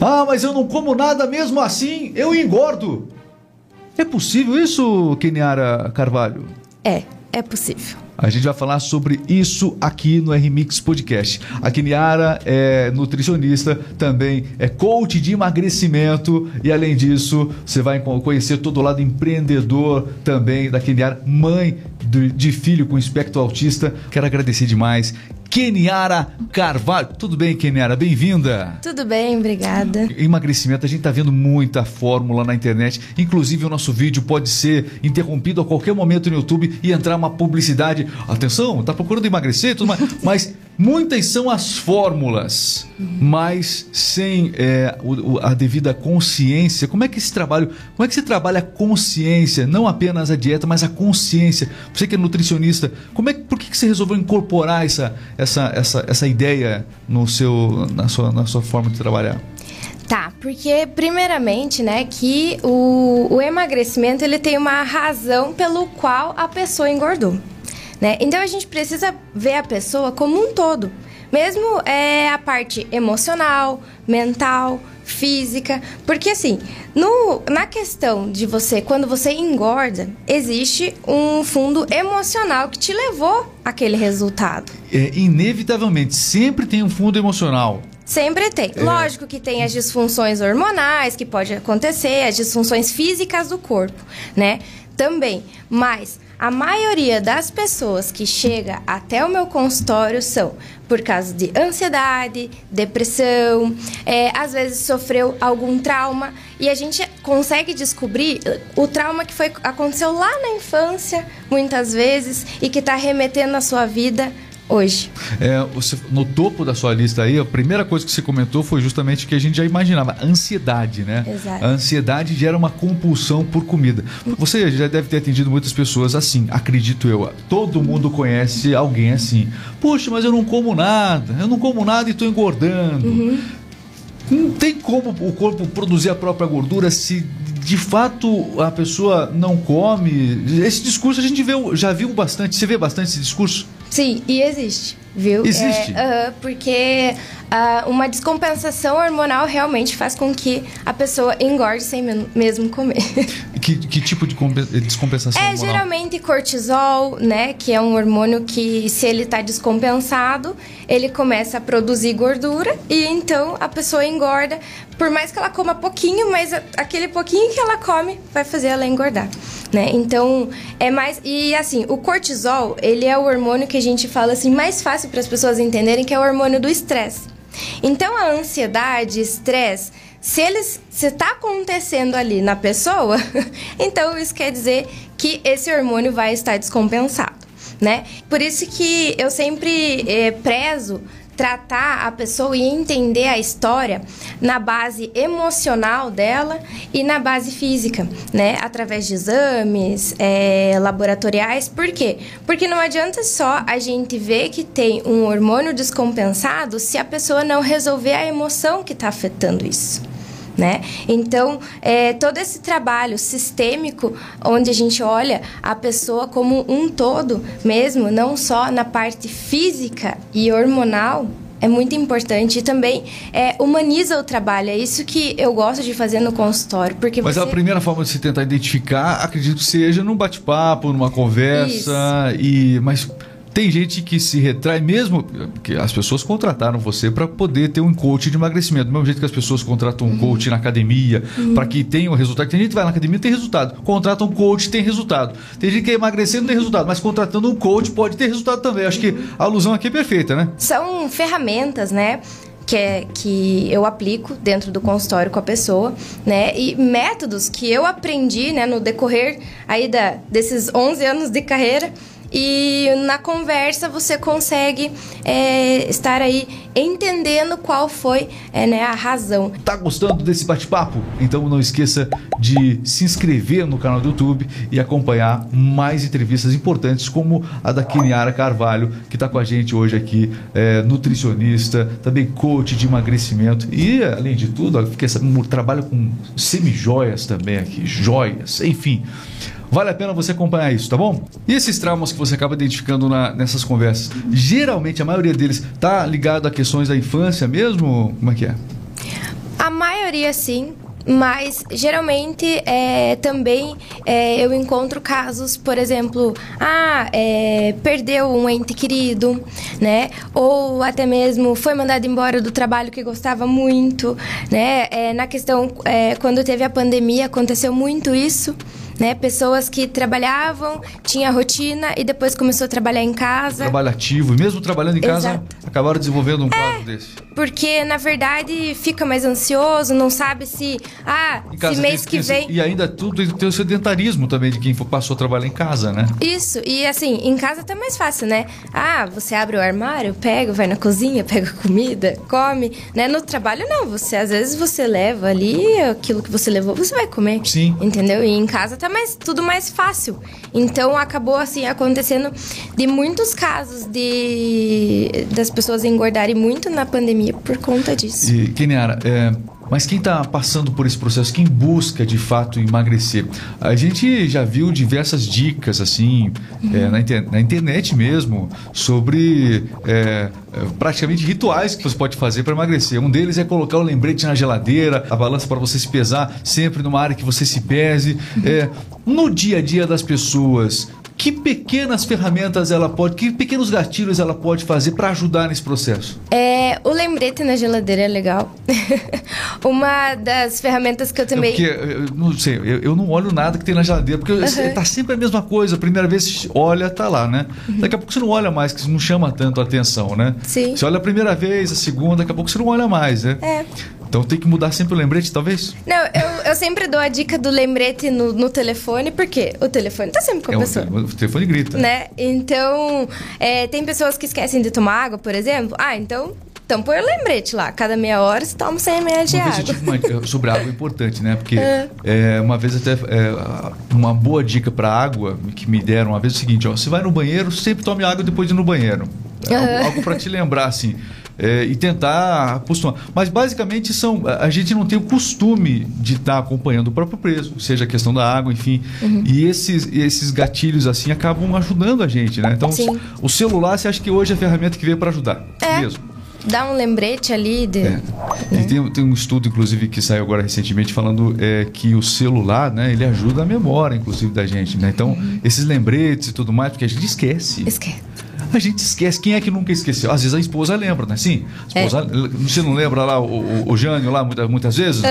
Ah, mas eu não como nada mesmo assim, eu engordo. É possível isso, Keniara Carvalho? É, é possível. A gente vai falar sobre isso aqui no RMix Podcast. A Kiniara é nutricionista, também é coach de emagrecimento e além disso, você vai conhecer todo o lado empreendedor também da Kiniara, mãe de filho com espectro autista. Quero agradecer demais. Keniara Carvalho. Tudo bem, Keniara? Bem-vinda. Tudo bem, obrigada. Emagrecimento, a gente está vendo muita fórmula na internet. Inclusive, o nosso vídeo pode ser interrompido a qualquer momento no YouTube e entrar uma publicidade. Atenção, tá procurando emagrecer tudo mais. Mas muitas são as fórmulas, mas sem é, a devida consciência. Como é que esse trabalho, como é que se trabalha a consciência? Não apenas a dieta, mas a consciência. Você que é nutricionista, como é, por que, que você resolveu incorporar essa essa, essa, essa ideia no seu, na, sua, na sua forma de trabalhar? Tá, porque primeiramente, né, que o, o emagrecimento ele tem uma razão pelo qual a pessoa engordou, né? Então a gente precisa ver a pessoa como um todo, mesmo é a parte emocional, mental, física, porque assim, no, na questão de você, quando você engorda, existe um fundo emocional que te levou àquele resultado. É, inevitavelmente, sempre tem um fundo emocional. Sempre tem. É. Lógico que tem as disfunções hormonais que pode acontecer, as disfunções físicas do corpo, né? Também. Mas a maioria das pessoas que chega até o meu consultório são por causa de ansiedade, depressão, é, às vezes sofreu algum trauma e a gente consegue descobrir o trauma que foi aconteceu lá na infância, muitas vezes, e que está remetendo a sua vida hoje. É, você, no topo da sua lista aí, a primeira coisa que você comentou foi justamente que a gente já imaginava, ansiedade, né? Exato. A ansiedade gera uma compulsão por comida. Você já deve ter atendido muitas pessoas assim, acredito eu. Todo mundo conhece alguém assim. Poxa, mas eu não como nada, eu não como nada e estou engordando. Uhum. Não tem como o corpo produzir a própria gordura se de fato a pessoa não come. Esse discurso a gente vê, já viu bastante. Você vê bastante esse discurso? Sim, e existe, viu? Existe. É, uh, porque uh, uma descompensação hormonal realmente faz com que a pessoa engorde sem mesmo comer. Que, que tipo de descompensação é, hormonal? Geralmente cortisol, né? Que é um hormônio que, se ele está descompensado, ele começa a produzir gordura e então a pessoa engorda. Por mais que ela coma pouquinho, mas aquele pouquinho que ela come vai fazer ela engordar, né? Então, é mais... E assim, o cortisol, ele é o hormônio que a gente fala assim, mais fácil para as pessoas entenderem, que é o hormônio do estresse. Então, a ansiedade, estresse se eles se está acontecendo ali na pessoa, então isso quer dizer que esse hormônio vai estar descompensado, né? Por isso que eu sempre é, prezo tratar a pessoa e entender a história na base emocional dela e na base física, né? Através de exames é, laboratoriais. Por quê? Porque não adianta só a gente ver que tem um hormônio descompensado se a pessoa não resolver a emoção que está afetando isso né? Então, é, todo esse trabalho sistêmico, onde a gente olha a pessoa como um todo mesmo, não só na parte física e hormonal, é muito importante e também é, humaniza o trabalho. É isso que eu gosto de fazer no consultório. Porque Mas você... a primeira forma de se tentar identificar, acredito que seja num bate-papo, numa conversa. Isso. e Mas tem gente que se retrai mesmo, que as pessoas contrataram você para poder ter um coach de emagrecimento. Do mesmo jeito que as pessoas contratam um coach na academia uhum. para que tenha um resultado. Tem gente que vai na academia e tem resultado. Contrata um coach tem resultado. Tem gente que quer emagrecer e não tem resultado, mas contratando um coach pode ter resultado também. Acho que a alusão aqui é perfeita, né? São ferramentas, né? que, é, que eu aplico dentro do consultório com a pessoa, né? E métodos que eu aprendi, né, no decorrer aí da, desses 11 anos de carreira e na conversa você consegue é, estar aí entendendo qual foi é, né, a razão. Tá gostando desse bate-papo? Então não esqueça de se inscrever no canal do YouTube e acompanhar mais entrevistas importantes como a da Kiniara Carvalho, que está com a gente hoje aqui, é, nutricionista, também coach de emagrecimento e, além de tudo, fiquei sabendo, trabalha com semi-joias também aqui, joias, enfim. Vale a pena você acompanhar isso, tá bom? E esses traumas que você acaba identificando na, nessas conversas, geralmente a maioria deles tá ligado a questões da infância mesmo? Como é que é? A A maioria sim, mas geralmente é, também é, eu encontro casos, por exemplo, ah, é, perdeu um ente querido, né? Ou até mesmo foi mandado embora do trabalho que gostava muito, né? É, na questão, é, quando teve a pandemia, aconteceu muito isso né? Pessoas que trabalhavam, tinha rotina e depois começou a trabalhar em casa. Trabalho ativo, e mesmo trabalhando em casa, Exato. acabaram desenvolvendo um é, quadro desse. Porque, na verdade, fica mais ansioso, não sabe se, ah, se mês que vem... E ainda tudo tem o sedentarismo também de quem passou a trabalhar em casa, né? Isso, e assim, em casa tá mais fácil, né? Ah, você abre o armário, pega, vai na cozinha, pega comida, come, né? No trabalho, não, você, às vezes, você leva ali aquilo que você levou, você vai comer. Sim. Entendeu? E em casa tá mais, tudo mais fácil. Então acabou assim acontecendo de muitos casos de das pessoas engordarem muito na pandemia por conta disso. E é, mas quem está passando por esse processo, quem busca de fato emagrecer, a gente já viu diversas dicas assim uhum. é, na, inter na, internet mesmo sobre é, praticamente rituais que você pode fazer para emagrecer. Um deles é colocar o lembrete na geladeira, a balança para você se pesar sempre numa área que você se pese. Uhum. É, no dia a dia das pessoas, que pequenas ferramentas ela pode, que pequenos gatilhos ela pode fazer para ajudar nesse processo? É, o lembrete na geladeira é legal. Uma das ferramentas que eu também. É porque, eu não sei, eu, eu, não olho nada que tem na geladeira, porque uhum. tá sempre a mesma coisa. A primeira vez olha, tá lá, né? Uhum. Daqui a pouco você não olha mais, que não chama tanto a atenção, né? Sim. Você olha a primeira vez, a segunda, daqui a pouco você não olha mais, né? É. Então tem que mudar sempre o lembrete, talvez? Não, eu, eu sempre dou a dica do lembrete no, no telefone, porque o telefone tá sempre com a é, pessoa. O, o telefone grita. Né? Então, é, tem pessoas que esquecem de tomar água, por exemplo. Ah, então então põe o lembrete lá. Cada meia hora você toma 100 ml de uma água. Vez eu tive uma, sobre água é importante, né? Porque é. É, uma vez até é, uma boa dica para água que me deram uma vez é o seguinte: ó, você vai no banheiro, sempre tome água depois de ir no banheiro. É algo, algo para te lembrar, assim é, e tentar acostumar. Mas basicamente são a gente não tem o costume de estar tá acompanhando o próprio preço, seja a questão da água, enfim. Uhum. E esses, esses gatilhos assim acabam ajudando a gente, né? Então Sim. o celular, você acha que hoje é a ferramenta que veio para ajudar? É. Mesmo. Dá um lembrete ali. De... É. Né? Tem, tem, um estudo, inclusive, que saiu agora recentemente falando é, que o celular, né, ele ajuda a memória, inclusive, da gente, né? Então, uhum. esses lembretes e tudo mais, porque a gente esquece. Esquece a gente esquece. Quem é que nunca esqueceu? Às vezes a esposa lembra, né? Sim. Esposa, é. Você não lembra lá o, o, o Jânio lá muitas, muitas vezes?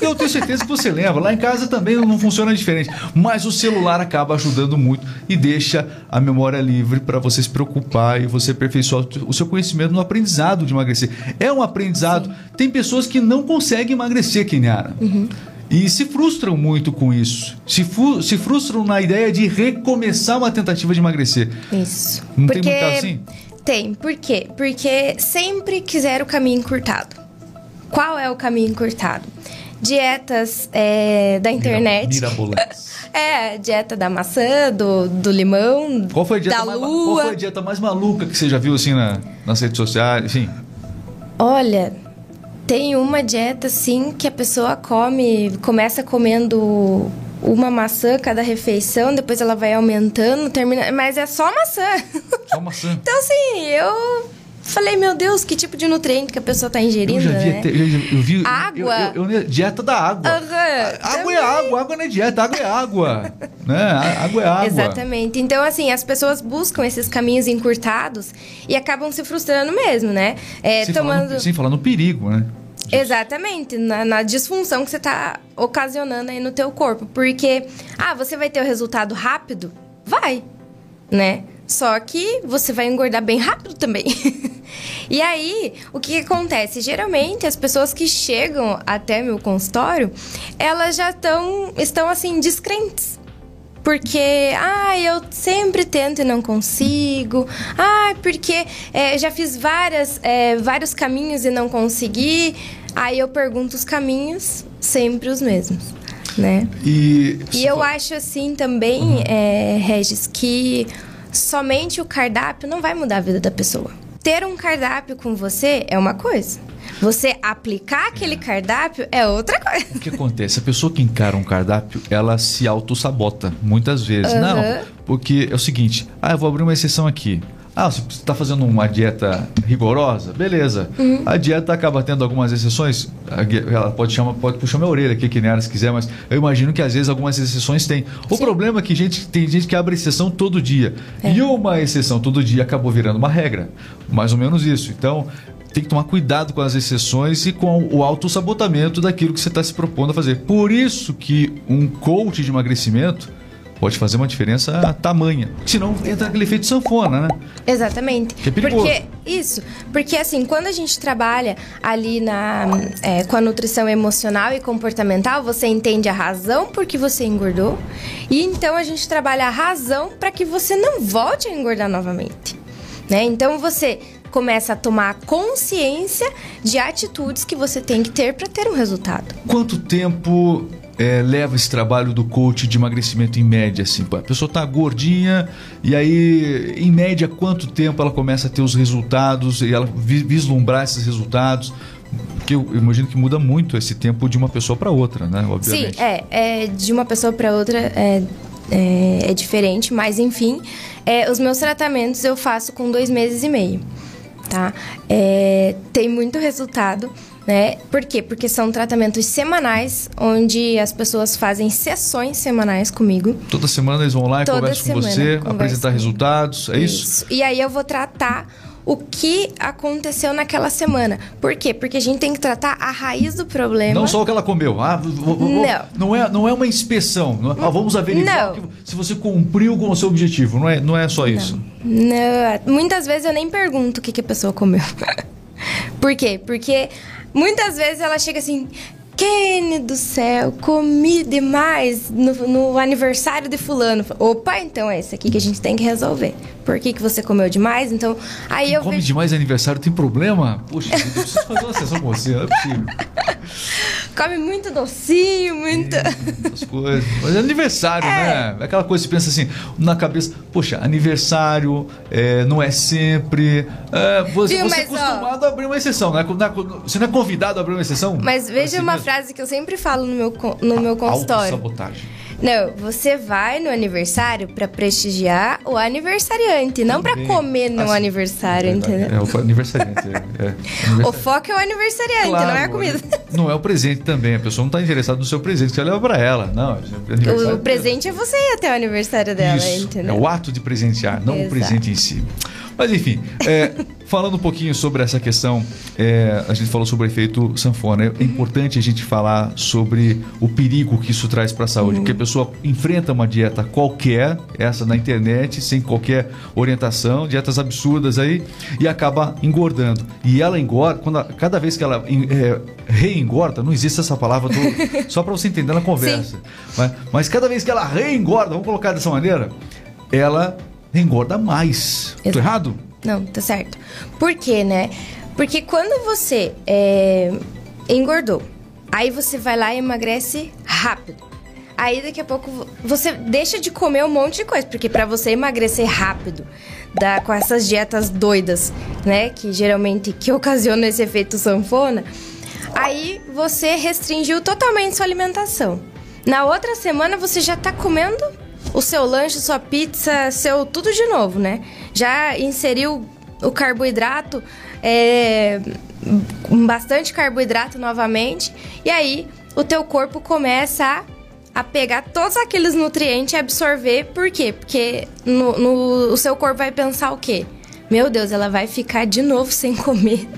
Eu tenho certeza que você lembra. Lá em casa também não funciona diferente. Mas o celular acaba ajudando muito e deixa a memória livre para você se preocupar e você aperfeiçoar o seu conhecimento no aprendizado de emagrecer. É um aprendizado. Sim. Tem pessoas que não conseguem emagrecer, Keniara. Uhum. E se frustram muito com isso. Se, se frustram na ideia de recomeçar uma tentativa de emagrecer. Isso. Não Porque... tem muito assim? Tem. Por quê? Porque sempre quiseram o caminho encurtado. Qual é o caminho encurtado? Dietas é, da internet. Mirabolantes. É, dieta da maçã, do, do limão, qual foi a dieta da mais, lua. Qual foi a dieta mais maluca que você já viu assim na, nas redes sociais? Enfim. Olha, tem uma dieta, assim, que a pessoa come, começa comendo uma maçã cada refeição, depois ela vai aumentando, termina. Mas é só maçã. Só maçã. então, assim, eu falei, meu Deus, que tipo de nutriente que a pessoa está ingerindo. Eu já vi, né? eu, eu, vi água. Eu, eu, dieta da água. Uhum, água também. é água, água não é dieta, água é água. né? Água é água. Exatamente. Então, assim, as pessoas buscam esses caminhos encurtados e acabam se frustrando mesmo, né? É, sem, tomando... falar no, sem falar no perigo, né? Exatamente, na, na, disfunção que você está ocasionando aí no teu corpo. Porque, ah, você vai ter o resultado rápido? Vai, né? Só que você vai engordar bem rápido também. e aí, o que, que acontece? Geralmente, as pessoas que chegam até meu consultório, elas já tão, estão, assim, descrentes. Porque, ah, eu sempre tento e não consigo. Ah, porque é, já fiz várias, é, vários caminhos e não consegui. Aí eu pergunto os caminhos, sempre os mesmos, né? E, e eu acho assim também, uhum. é, Regis, que somente o cardápio não vai mudar a vida da pessoa. Ter um cardápio com você é uma coisa. Você aplicar aquele cardápio é outra coisa. O que acontece? A pessoa que encara um cardápio, ela se auto-sabota muitas vezes. Uhum. Não, porque é o seguinte: ah, eu vou abrir uma exceção aqui. Ah, você está fazendo uma dieta rigorosa? Beleza. Uhum. A dieta acaba tendo algumas exceções. Ela pode, chamar, pode puxar minha orelha aqui, que nem ela se quiser, mas eu imagino que às vezes algumas exceções tem. O Sim. problema é que gente, tem gente que abre exceção todo dia. É. E uma exceção todo dia acabou virando uma regra. Mais ou menos isso. Então, tem que tomar cuidado com as exceções e com o autossabotamento daquilo que você está se propondo a fazer. Por isso que um coach de emagrecimento pode fazer uma diferença tamanha. Senão entra aquele efeito sanfona, né? Exatamente. Que é perigoso. Porque isso, porque assim, quando a gente trabalha ali na é, com a nutrição emocional e comportamental, você entende a razão por que você engordou e então a gente trabalha a razão para que você não volte a engordar novamente, né? Então você começa a tomar consciência de atitudes que você tem que ter para ter um resultado. Quanto tempo é, leva esse trabalho do coach de emagrecimento em média? Assim, a pessoa tá gordinha e aí, em média, quanto tempo ela começa a ter os resultados e ela vi- vislumbrar esses resultados? Porque eu imagino que muda muito esse tempo de uma pessoa para outra, né? Sim, Obviamente. é, é de uma pessoa para outra é, é, é diferente, mas enfim, é, os meus tratamentos eu faço com dois meses e meio, tá? É, tem muito resultado, né? Por quê? Porque são tratamentos semanais, onde as pessoas fazem sessões semanais comigo. Toda semana eles vão lá e Toda conversam com você, apresentar comigo. resultados, é isso? E aí eu vou tratar o que aconteceu naquela semana. Por quê? Porque a gente tem que tratar a raiz do problema. Não só o que ela comeu. Ah, v- v- v- Não. não é, não é uma inspeção. Não é- ah, vamos averiguar Não. que- se você cumpriu com o seu objetivo. Não é, não é só isso. Não, muitas vezes eu nem pergunto o que, que a pessoa comeu. Por quê? Porque muitas vezes ela chega assim. Kenny do céu, comi demais no, no aniversário de fulano. Opa, então é esse aqui que a gente tem que resolver. Por que, que você comeu demais? Então, aí eu Come vejo... demais aniversário, tem problema? Poxa, eu preciso fazer uma sessão com você, não é possível. Come muito docinho, muito... Essas coisas. Mas é aniversário, né? É aquela coisa que você pensa assim, na cabeça, poxa, aniversário é, não é sempre. é, você Viu, você é mas, ó- acostumado a abrir uma exceção, né? É- Você não é convidado a abrir uma exceção? Mas veja uma mesmo? frase que eu sempre falo no meu, no meu consultório. Autossabotagem. Não, você vai no aniversário pra prestigiar o aniversariante, não Também. comer no Ah, sim. aniversário, entendeu? É o aniversariante. É, é. O foco é o aniversariante, não é a comida. Não é o presente também. A pessoa não está interessada no seu presente você leva para ela. Não, é aniversário O presente é você ir até o aniversário dela, Isso, entendeu? é o ato de presentear, não o Exato. presente em si. Mas enfim, é, falando um pouquinho sobre essa questão, é, a gente falou sobre o efeito sanfona. É importante a gente falar sobre o perigo que isso traz para a saúde, Uhum. porque a pessoa enfrenta uma dieta qualquer, essa na internet, sem qualquer orientação, dietas absurdas aí, e acaba engordando. E ela engorda, quando a- cada vez que ela é, reengorda, não existe essa palavra, do- só para você entender na conversa. Mas, mas cada vez que ela reengorda, vamos colocar dessa maneira, ela engorda mais. Exato. errado? Não, tá certo. Por quê, né? Porque quando você é, engordou, aí você vai lá e emagrece rápido. Aí daqui a pouco vo- você deixa de comer um monte de coisa, porque pra você emagrecer rápido, dá com essas dietas doidas, né, que geralmente que ocasionam esse efeito sanfona, aí você restringiu totalmente sua alimentação. Na outra semana você já tá comendo o seu lanche, sua pizza, seu tudo de novo, né? Já inseriu o carboidrato, é, bastante carboidrato novamente, e aí o teu corpo começa a, a pegar todos aqueles nutrientes e absorver. Por quê? Porque no, no- o seu corpo vai pensar o quê? Meu Deus, ela vai ficar de novo sem comer.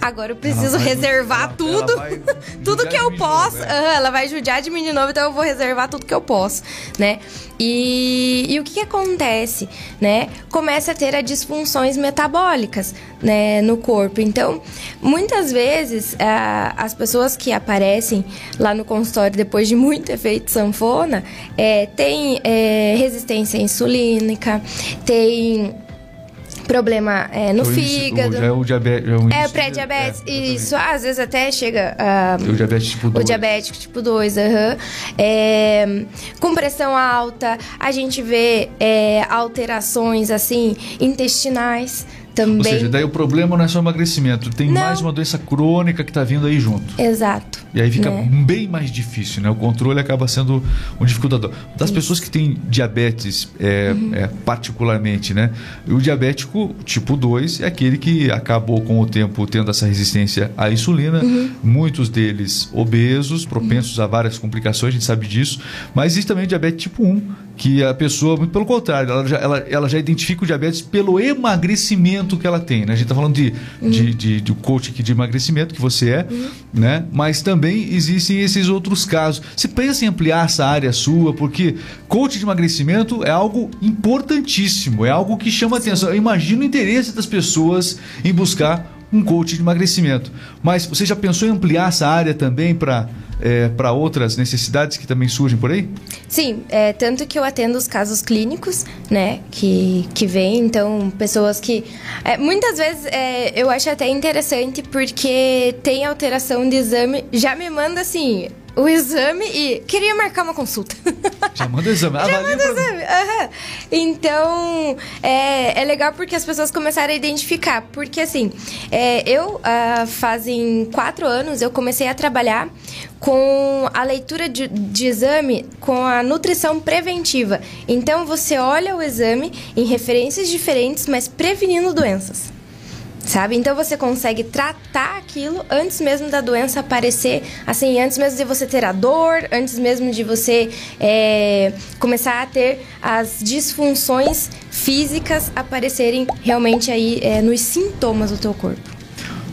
Agora eu preciso reservar tudo. tudo que eu novo, posso. é. Aham, ela vai judiar de mim de novo, então eu vou reservar tudo que eu posso, né? E, e o que, que acontece, né? Começa a ter as disfunções metabólicas, né, no corpo. Então, muitas vezes, ah, as pessoas que aparecem lá no consultório depois de muito efeito sanfona, é, tem é, resistência insulínica, tem problema é, no o fígado. o- Já é o diabetes. É, o É, pré-diabetes. é, isso, às vezes até chega. a O diabetes tipo o 2. diabético tipo 2, aham. É, com pressão alta, a gente vê é, alterações assim intestinais, também. Ou seja, daí o problema não é só emagrecimento, tem não. mais uma doença crônica que está vindo aí junto. Exato. E aí fica né? bem mais difícil, né? O controle acaba sendo um dificultador. Das Isso. pessoas que têm diabetes, é, uhum. é, particularmente, né? O diabético tipo 2 é aquele que acabou com o tempo tendo essa resistência à insulina. Uhum. Muitos deles obesos, propensos uhum. a várias complicações, a gente sabe disso. Mas existe também o diabetes tipo 1, que a pessoa, pelo contrário, ela já, ela, ela já identifica o diabetes pelo emagrecimento que ela tem. Né? A gente está falando de, uhum. de, de, de coach aqui de emagrecimento, que você é, uhum. né? mas também existem esses outros casos. Você pensa em ampliar essa área sua, porque coach de emagrecimento é algo importantíssimo, é algo que chama Sim. atenção. Eu imagino o interesse das pessoas em buscar um coach de emagrecimento. Mas você já pensou em ampliar essa área também para é, para outras necessidades que também surgem por aí? Sim, é, tanto que eu atendo os casos clínicos, né, que, que vêm, então, pessoas que... É, muitas vezes é, eu acho até interessante porque tem alteração de exame, já me manda assim, o exame e queria marcar uma consulta. Já manda o exame. Já manda o exame. Uhum. Então, é, é legal porque as pessoas começaram a identificar. Porque, assim, é, eu, uh, fazem quatro anos, eu comecei a trabalhar com a leitura de, de exame com a nutrição preventiva. Então, você olha o exame em referências diferentes, mas prevenindo doenças sabe? Então você consegue tratar aquilo antes mesmo da doença aparecer, assim, antes mesmo de você ter a dor, antes mesmo de você é, começar a ter as disfunções físicas aparecerem realmente aí é, nos sintomas do teu corpo.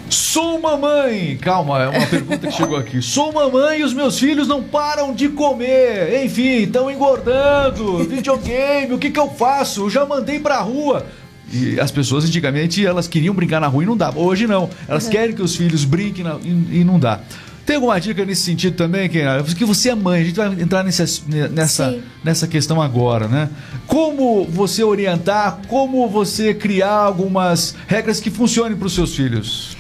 Sou mamãe! Calma, é uma pergunta que chegou aqui. Sou mamãe e os meus filhos não param de comer. Enfim, estão engordando. Videogame, o que, que eu faço? Eu já mandei pra rua. E as pessoas antigamente elas queriam brincar na rua e não dava. Hoje não. Elas uhum. querem que os filhos brinquem na, e, e, não dá. Tem alguma dica nesse sentido também, Kenara? Que você é mãe, a gente vai entrar nessa, nessa, nessa questão agora, né? Como você orientar, como você criar algumas regras que funcionem para os seus filhos?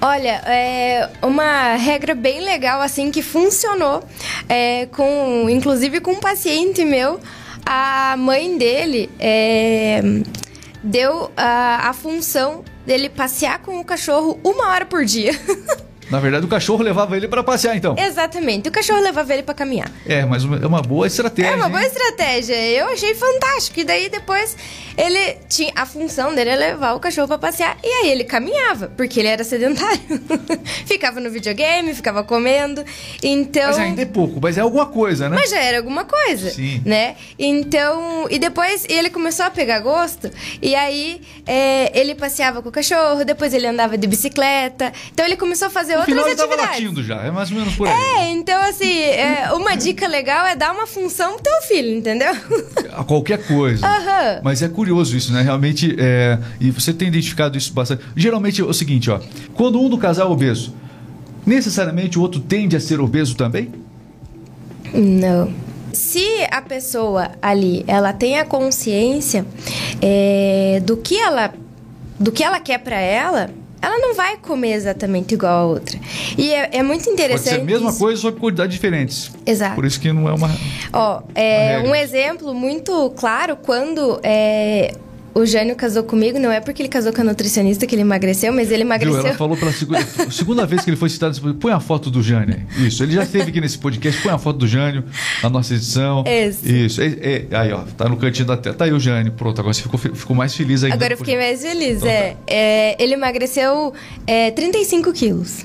Olha, é uma regra bem legal assim que funcionou, é, com, inclusive com um paciente meu. A mãe dele é, deu a, a função dele passear com o cachorro uma hora por dia. Na verdade, o cachorro levava ele para passear, então. Exatamente. O cachorro levava ele para caminhar. É, mas é uma boa estratégia. É uma hein? boa estratégia. Eu achei fantástico. E daí depois ele tinha a função dele é levar o cachorro para passear e aí ele caminhava, porque ele era sedentário. ficava no videogame, ficava comendo. Então Mas ainda é pouco, mas é alguma coisa, né? Mas já era alguma coisa, Sim. né? Então, e depois ele começou a pegar gosto e aí é, ele passeava com o cachorro, depois ele andava de bicicleta. Então ele começou a fazer no final. Ele tava latindo já, é mais ou menos por aí. É, então assim, é, uma dica legal é dar uma função pro teu filho, entendeu? A qualquer coisa. Uhum. Mas é curioso isso, né? Realmente, é... e você tem identificado isso bastante. Geralmente é o seguinte, ó. Quando um do casal é obeso, necessariamente o outro tende a ser obeso também? Não. Se a pessoa ali, ela tem a consciência é, do que ela do que ela quer para ela, ela não vai comer exatamente igual a outra. E é, é muito interessante. Pode ser a mesma isso. coisa, só que quantidades diferentes. Exato. Por isso que não é uma. Ó, é uma um exemplo muito claro quando é, o Jânio casou comigo, não é porque ele casou com a nutricionista que ele emagreceu, mas ele emagreceu. Viu, ela falou pela segunda, segunda vez que ele foi citado, põe a foto do Jânio. Isso, ele já esteve aqui nesse podcast, põe a foto do Jânio na nossa edição. Esse. Isso. É, é, aí, ó, tá no cantinho da tela. Tá aí o Jânio, pronto, agora você ficou, ficou mais feliz ainda. Agora eu fiquei mais feliz, então, é, tá. é, Ele emagreceu é, 35 quilos.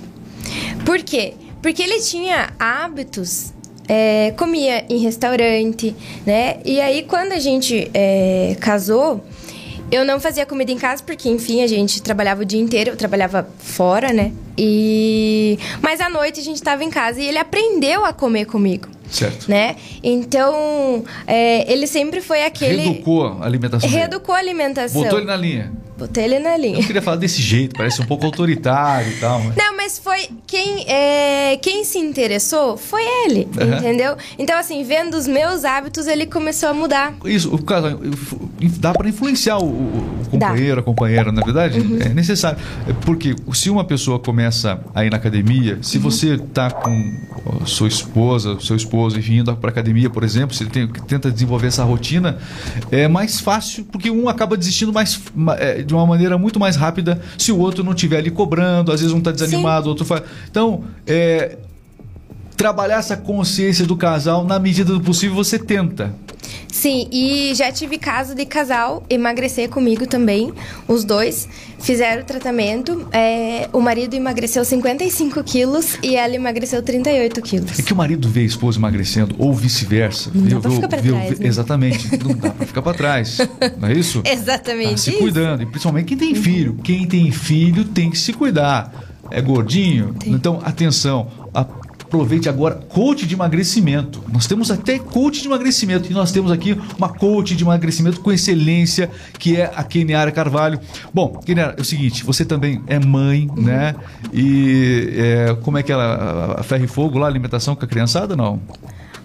Por quê? Porque ele tinha hábitos é, comia em restaurante, né? E aí, quando a gente é, casou, eu não fazia comida em casa porque, enfim, a gente trabalhava o dia inteiro, eu trabalhava fora, né? E mas à noite a gente estava em casa e ele aprendeu a comer comigo. Certo. Né? Então, é, ele sempre foi aquele. Reeducou a alimentação. Reeducou a alimentação. Botou ele na linha. Botei ele na linha. Eu queria falar desse jeito, parece um pouco autoritário e tal. Mas... Não, mas foi quem, é, quem se interessou foi ele, Uhum. entendeu? Então, assim, vendo os meus hábitos, ele começou a mudar. Isso, o cara, dá para influenciar o, o Dá. companheiro, a companheira, na verdade, Uhum. é necessário. É Porque se uma pessoa começa a ir na academia, Uhum. se você tá com sua esposa, seu esposo, enfim, indo para academia, por exemplo, se ele tem- tenta desenvolver essa rotina, é mais fácil, porque um acaba desistindo mais ma- é, de uma maneira muito mais rápida se o outro não estiver ali cobrando, às vezes um está desanimado, o outro faz. Então, é, trabalhar essa consciência do casal, na medida do possível, você tenta. Sim, e já tive caso de casal emagrecer comigo também. Os dois fizeram o tratamento. é, o marido emagreceu 55 quilos e ela emagreceu 38 quilos. É que o marido vê a esposa emagrecendo, ou vice-versa. Não dá pra ficar pra trás, né? Exatamente. Não dá pra ficar pra trás. Não é isso? Exatamente. Tá se isso. cuidando. E principalmente quem tem filho. Quem tem filho tem que se cuidar. É gordinho? Então, atenção. Aproveite agora coach de emagrecimento. Nós temos até coach de emagrecimento. E nós temos aqui uma coach de emagrecimento com excelência, que é a Keniara Carvalho. Bom, Keniara, é o seguinte: você também é mãe, né? E é, como é que ela. A ferro e fogo lá, alimentação com a criançada? Não.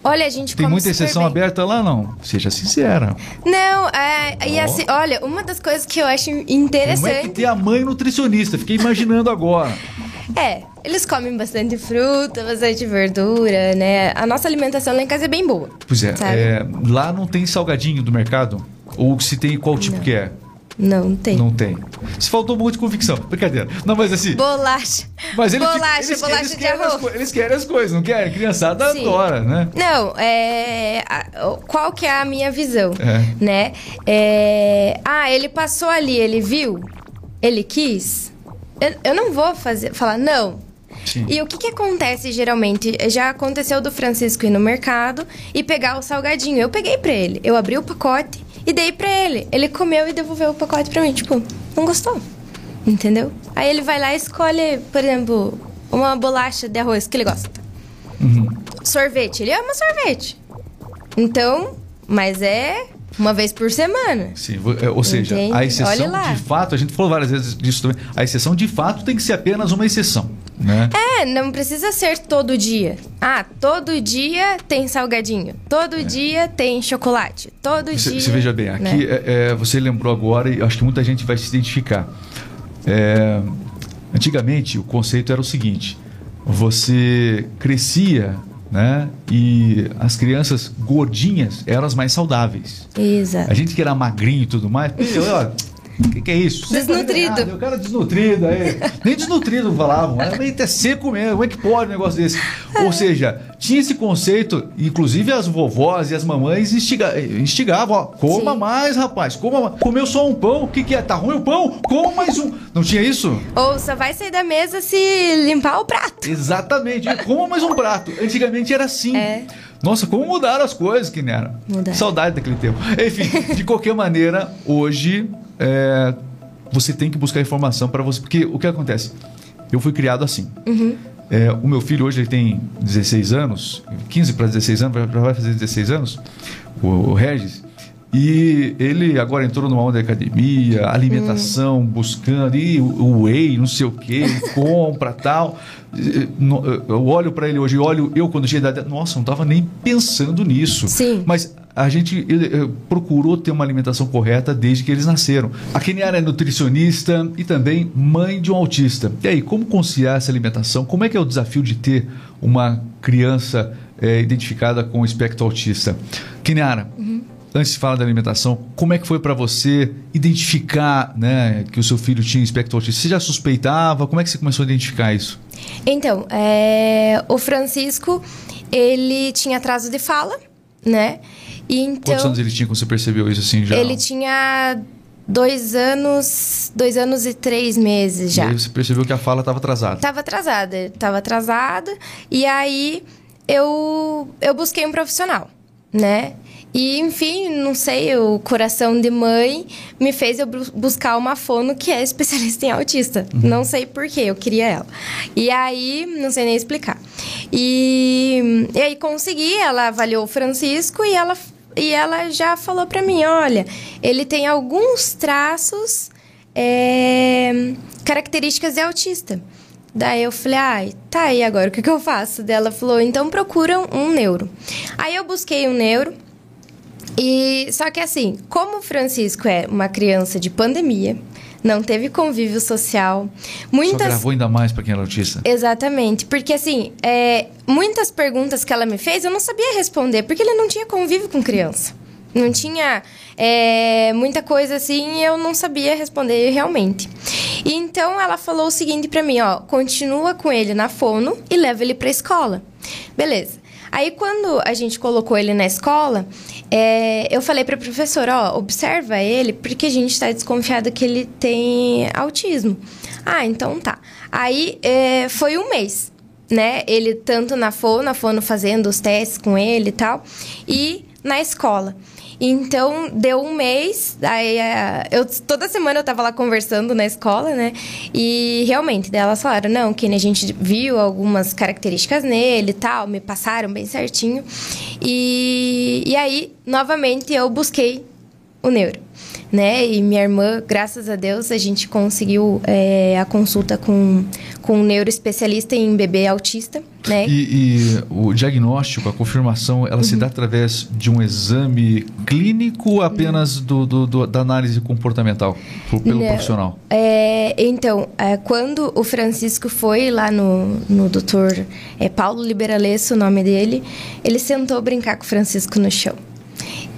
Olha, a gente Tem muita exceção bem. aberta lá, não? Seja sincera. Não, é, e Ó. assim, olha, uma das coisas que eu acho Como é que interessante tem a mãe nutricionista? Fiquei imaginando agora. é, eles comem bastante fruta, bastante verdura, né? A nossa alimentação lá em casa é bem boa. Pois é, é, lá não tem salgadinho do mercado? Ou se tem, qual tipo que é? Não tem. Não tem. Se faltou um pouco de convicção. Brincadeira. Não, mas assim. Bolacha. Mas ele fica- bolacha, eles, bolacha eles de as arroz. co- eles querem as coisas, não querem? Criançada Sim. adora, né? Não, é. Qual que é a minha visão? É. Né? É, ah, ele passou ali, ele viu, ele quis. Eu, eu não vou fazer, falar, não. Sim. E o que, que acontece geralmente? Já aconteceu do Francisco ir no mercado e pegar o salgadinho. Eu peguei pra ele. Eu abri o pacote e dei pra ele. Ele comeu e devolveu o pacote pra mim. Tipo, não gostou. Entendeu? Aí ele vai lá e escolhe, por exemplo, uma bolacha de arroz que ele gosta. Uhum. Sorvete. Ele ama sorvete. Então, mas é uma vez por semana. Sim, é, ou seja, Entende? a exceção de fato, a gente falou várias vezes disso também, a exceção de fato tem que ser apenas uma exceção, né? É, não precisa ser todo dia. Ah, todo dia tem salgadinho. Todo dia tem chocolate. Todo Você, dia. você veja bem, aqui né? é, é, você lembrou agora e acho que muita gente vai se identificar. É, antigamente o conceito era o seguinte: você crescia, né? E as crianças gordinhas eram as mais saudáveis. Exato. A gente que era magrinho e tudo mais, "Ih, ó, o que, que é isso? Desnutrido. Ah, o cara desnutrido aí. Nem desnutrido falavam. Era meio até seco mesmo. Como é que pode um negócio desse? Ou seja, tinha esse conceito, inclusive as vovós e as mamães instiga- instigavam, ó, coma Sim. mais, rapaz, coma mais. Comeu só um pão, o que, que é? Tá ruim o pão? Coma mais um. Não tinha isso? Ou só vai sair da mesa se limpar o prato. Exatamente. Coma mais um prato. Antigamente era assim. É. Nossa, como mudaram as coisas, que nem era. Mudaram. Saudade daquele tempo. Enfim, de qualquer maneira, hoje é, você tem que buscar informação para você. Porque o que acontece? Eu fui criado assim. Uhum. É, o meu filho hoje ele tem 16 anos, 15 para 16 anos, já vai fazer 16 anos, o, o Regis. E ele agora entrou numa onda de academia, alimentação, Hum. buscando, e o, whey, não sei o que, compra tal. E, Eu olho para ele hoje, olho eu quando cheguei da idade, nossa, não estava nem pensando nisso. Sim. Mas a gente eh, procurou ter uma alimentação correta desde que eles nasceram. A Keniara é nutricionista e também mãe de um autista. E aí, como conciliar essa alimentação? Como é que é o desafio de ter uma criança eh, identificada com o espectro autista? Keniara, antes de falar da alimentação, como é que foi para você identificar né, que o seu filho tinha espectro autista? Você já suspeitava? Como é que você começou a identificar isso? Então, é, o Francisco, ele tinha atraso de fala, né? E então. Quantos anos ele tinha quando você percebeu isso assim já? Ele tinha dois anos. Dois anos e três meses E já. aí você percebeu que a fala estava atrasada. Tava atrasada, tava atrasada. E aí eu, eu busquei um profissional, né? E, enfim, não sei, o coração de mãe me fez eu bu- buscar uma fono que é especialista em autista. Não sei porquê, eu queria ela. E aí, não sei nem explicar. E, e aí consegui, ela avaliou o Francisco e ela, e ela já falou pra mim, olha, ele tem alguns traços, é, características de autista. Daí eu falei, ai, tá, e agora o que, que eu faço? Daí ela falou, então procura um neuro. Aí eu busquei um neuro. E só que assim, como o Francisco é uma criança de pandemia, não teve convívio social. Muitas... Só gravou ainda mais para quem era autista. Exatamente. Porque, assim, é, muitas perguntas que ela me fez eu não sabia responder, porque ele não tinha convívio com criança. Não tinha é, muita coisa assim e eu não sabia responder realmente. E então ela falou o seguinte para mim, ó, continua com ele na fono e leva ele para escola. Beleza. Aí quando a gente colocou ele na escola, é, eu falei para a professora, ó, observa ele, porque a gente está desconfiado que ele tem autismo. Ah, então tá. Aí é, foi um mês, né? Ele tanto na fono, na fono fazendo os testes com ele e tal, e na escola. Então, deu um mês, aí é, eu, toda semana eu tava lá conversando na escola, né? E realmente, daí elas falaram, não, que a gente viu algumas características nele e tal, me passaram bem certinho. E, e aí, novamente, eu busquei o neuro né? E minha irmã, graças a Deus, a gente conseguiu é, a consulta com, com um neuroespecialista em bebê autista, né? E, e o diagnóstico, a confirmação, ela uhum. se dá através de um exame clínico ou apenas do, do, do, da análise comportamental pelo Não, profissional? É, então, é, quando o Francisco foi lá no, no doutor é, Paulo Liberalesso, o nome dele, ele sentou brincar com o Francisco no chão.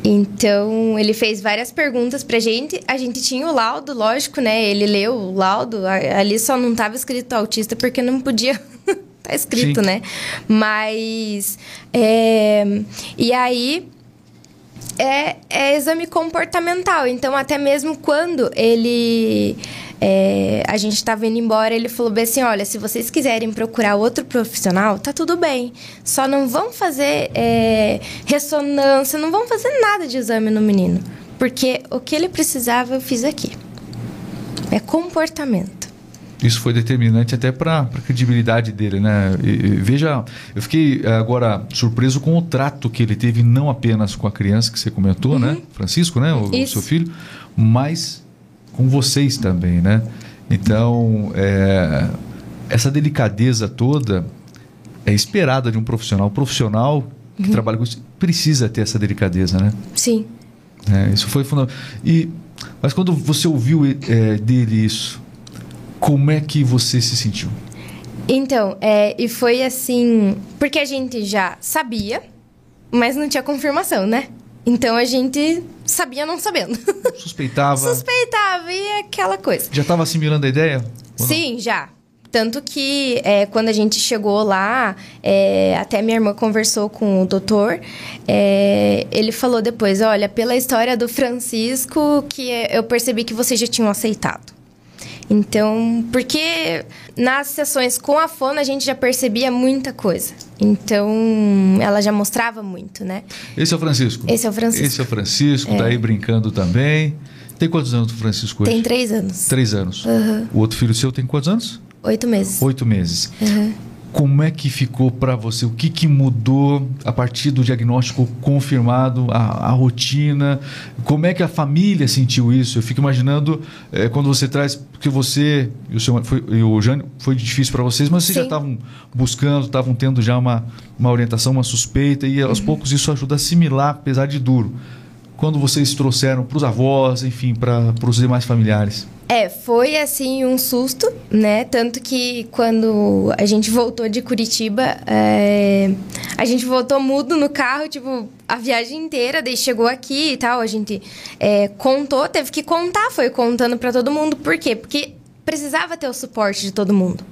Então, ele fez várias perguntas pra gente. A gente tinha o laudo, lógico, né? Ele leu o laudo. Ali só não estava escrito autista porque não podia tá escrito, Sim. né? Mas. É... E aí. É, é exame comportamental. Então, até mesmo quando ele é, a gente estava indo embora, ele falou bem assim: olha, se vocês quiserem procurar outro profissional, tá tudo bem. Só não vão fazer é, ressonância, não vão fazer nada de exame no menino. Porque o que ele precisava, eu fiz aqui. É comportamento. Isso foi determinante até para a credibilidade dele, né? E, e, veja, eu fiquei eh, agora surpreso com o trato que ele teve, não apenas com a criança que você comentou, né? uhum. né? Francisco, né? O, o seu filho, mas com vocês também, né? Então, é, essa delicadeza toda é esperada de um profissional. O profissional que uhum. trabalha com isso precisa ter essa delicadeza, né? Sim. É, isso foi fundamental. E, mas quando você ouviu é, dele isso, como é que você se sentiu? Então, é, e foi assim, porque a gente já sabia, mas não tinha confirmação, né? Então a gente sabia não sabendo. Suspeitava. Suspeitava e aquela coisa. Já estava assimilando a ideia? Sim, já. Tanto que é, quando a gente chegou lá, é, até minha irmã conversou com o doutor, é, ele falou depois: olha, pela história do Francisco, que eu percebi que vocês já tinham aceitado. Então, porque nas sessões com a Fona a gente já percebia muita coisa. Então, ela já mostrava muito, né? Esse é o Francisco? Esse é o Francisco. Esse é o Francisco, é. tá aí brincando também. Tem quantos anos o Francisco hoje? Tem três anos. Três anos. Uhum. O outro filho seu tem quantos anos? Oito meses. Oito meses. Uhum. Como é que ficou para você? O que, que mudou a partir do diagnóstico confirmado, a, a, rotina? Como é que a família sentiu isso? Eu fico imaginando é, quando você traz, porque você e o, seu, foi, e o Jânio foi difícil para vocês, mas vocês Sim. já estavam buscando, estavam tendo já uma, uma orientação, uma suspeita, e aos uhum. poucos isso ajuda a assimilar, apesar de duro. Quando vocês trouxeram para os avós, enfim, para os demais familiares? É, foi assim um susto, né? Tanto que quando a gente voltou de Curitiba, é... a gente voltou mudo no carro, tipo, a viagem inteira, daí chegou aqui e tal, a gente é, contou, teve que contar, foi contando para todo mundo. Por quê? Porque precisava ter o suporte de todo mundo,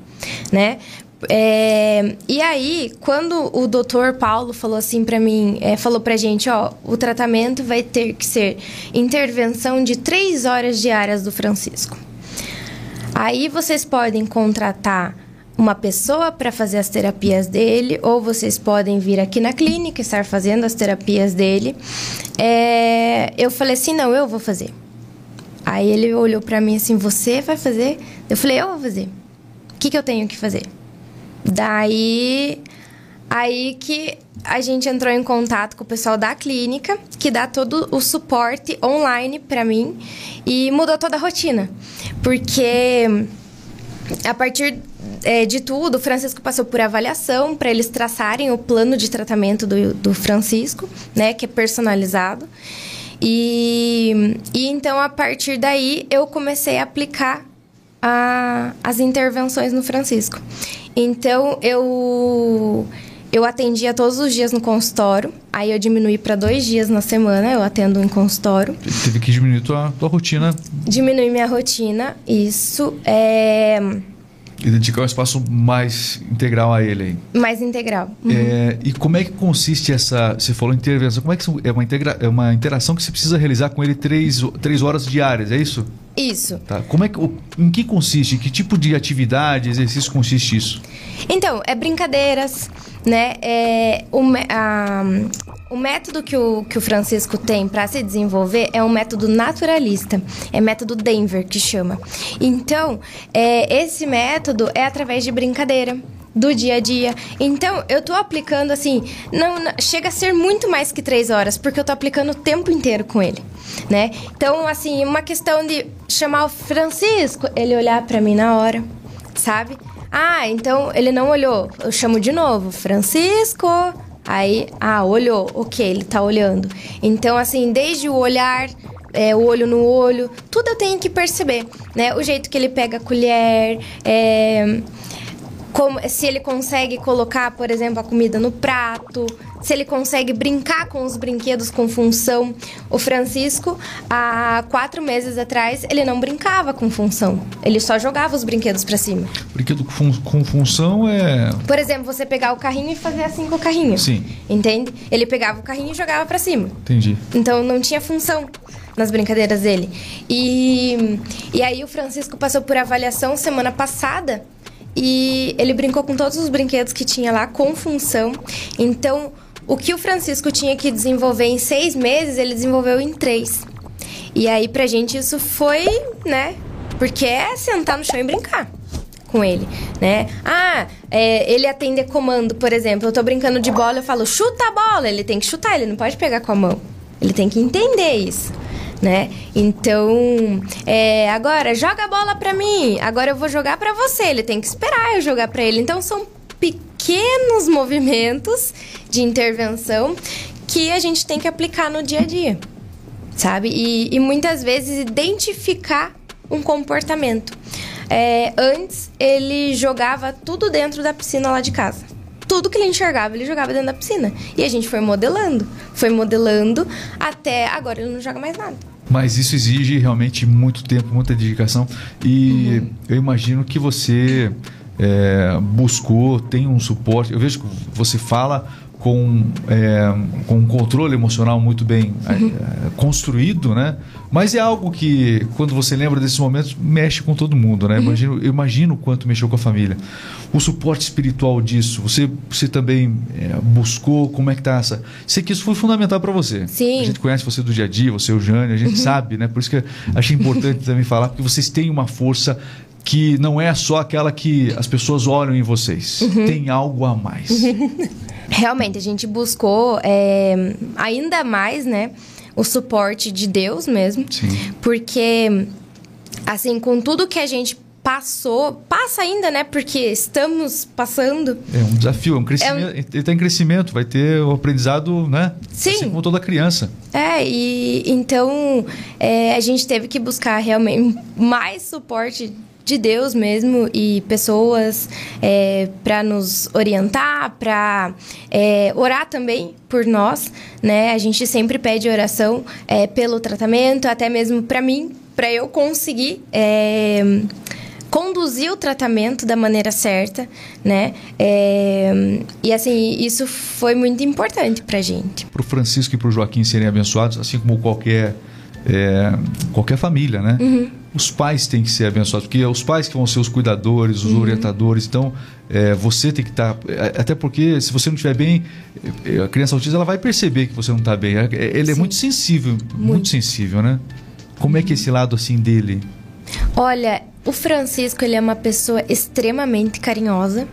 né? É, e aí, quando o doutor Paulo falou assim para mim, é, falou pra gente, ó, o tratamento vai ter que ser intervenção de três horas diárias do Francisco. Aí vocês podem contratar uma pessoa para fazer as terapias dele, ou vocês podem vir aqui na clínica estar fazendo as terapias dele. É, eu falei assim, não, eu vou fazer. Aí ele olhou para mim assim, você vai fazer? Eu falei, eu vou fazer. O que, que eu tenho que fazer? Daí, aí que a gente entrou em contato com o pessoal da clínica, que dá todo o suporte online para mim e mudou toda a rotina. Porque a partir é, de tudo, o Francisco passou por avaliação para eles traçarem o plano de tratamento do, do Francisco, né? Que é personalizado. E, e então, a partir daí, eu comecei a aplicar a, as intervenções no Francisco. Então, eu eu atendia todos os dias no consultório, aí eu diminuí para dois dias na semana, eu atendo em consultório. Teve que diminuir tua, tua rotina. Diminuir minha rotina, isso. É... E dedicar um espaço mais integral a ele aí. Mais integral. Uhum. É, e como é que consiste essa. Você falou intervenção, como é que é uma, integra, é uma interação que você precisa realizar com ele três, três horas diárias, é isso? Isso. Tá. Como é que, em que consiste? Em que tipo de atividade, exercício consiste isso? Então, é brincadeiras né? É, o, a, o método que o, que o Francisco tem para se desenvolver é um método naturalista, é método Denver que chama. Então, é, esse método é através de brincadeira do dia a dia. Então, eu tô aplicando assim, não, não, chega a ser muito mais que três horas, porque eu tô aplicando o tempo inteiro com ele, né? Então, assim, uma questão de chamar o Francisco, ele olhar para mim na hora, sabe? Ah, então ele não olhou. Eu chamo de novo, Francisco. Aí, ah, olhou. Ok, ele tá olhando. Então, assim, desde o olhar, é, o olho no olho, tudo eu tenho que perceber, né? O jeito que ele pega a colher, é, como, se ele consegue colocar, por exemplo, a comida no prato, se ele consegue brincar com os brinquedos com função. O Francisco, há quatro meses atrás, ele não brincava com função. Ele só jogava os brinquedos para cima. Brinquedo com, com função é. Por exemplo, você pegar o carrinho e fazer assim com o carrinho. Sim. Entende? Ele pegava o carrinho e jogava para cima. Entendi. Então não tinha função nas brincadeiras dele. E, e aí o Francisco passou por avaliação semana passada e ele brincou com todos os brinquedos que tinha lá com função. Então, o que o Francisco tinha que desenvolver em seis meses, ele desenvolveu em três. E aí, pra gente, isso foi, né? Porque é sentar no chão e brincar com ele, né? Ah, é, ele atender comando, por exemplo. Eu tô brincando de bola, eu falo, chuta a bola. Ele tem que chutar, ele não pode pegar com a mão. Ele tem que entender isso né? Então, é, agora joga a bola para mim. Agora eu vou jogar para você. Ele tem que esperar eu jogar para ele. Então são pequenos movimentos de intervenção que a gente tem que aplicar no dia a dia, sabe? E, e muitas vezes identificar um comportamento. É, antes ele jogava tudo dentro da piscina lá de casa tudo que ele enxergava, ele jogava dentro da piscina. E a gente foi modelando, foi modelando até agora ele não joga mais nada. Mas isso exige realmente muito tempo, muita dedicação. E uhum. eu imagino que você é, buscou, tem um suporte. Eu vejo que você fala com, é, com um controle emocional muito bem uhum. é, construído, né? Mas é algo que, quando você lembra desses momentos, mexe com todo mundo, né? Uhum. Imagino, eu imagino o quanto mexeu com a família. O suporte espiritual disso, você, você também é, buscou, como é que tá essa... Sei que isso foi fundamental para você. Sim. A gente conhece você do dia a dia, você, o Jânio, a gente uhum. sabe, né? Por isso que achei importante também falar, porque vocês têm uma força que não é só aquela que as pessoas olham em vocês. Uhum. Tem algo a mais. Realmente, a gente buscou é, ainda mais, né? O suporte de Deus mesmo. Sim. Porque, assim, com tudo que a gente passou, passa ainda, né? Porque estamos passando. É um desafio, é um crescimento. É um... Ele está em crescimento, vai ter o aprendizado, né? Sim. Assim como toda criança. É, e então é, a gente teve que buscar realmente mais suporte de Deus mesmo e pessoas é, para nos orientar, para é, orar também por nós, né? A gente sempre pede oração é, pelo tratamento, até mesmo para mim, para eu conseguir é, conduzir o tratamento da maneira certa, né? É, e assim, isso foi muito importante pra gente. Para o Francisco e para o Joaquim serem abençoados, assim como qualquer, é, qualquer família, né? Uhum os pais têm que ser abençoados, porque é os pais que vão ser os cuidadores, os uhum. orientadores. Então, é, você tem que estar. Tá, é, até porque, se você não estiver bem, é, a criança autista ela vai perceber que você não está bem. Ele é muito sensível, muito. muito. sensível, né? Como é que é esse lado assim dele? Olha, o Francisco ele é uma pessoa extremamente carinhosa.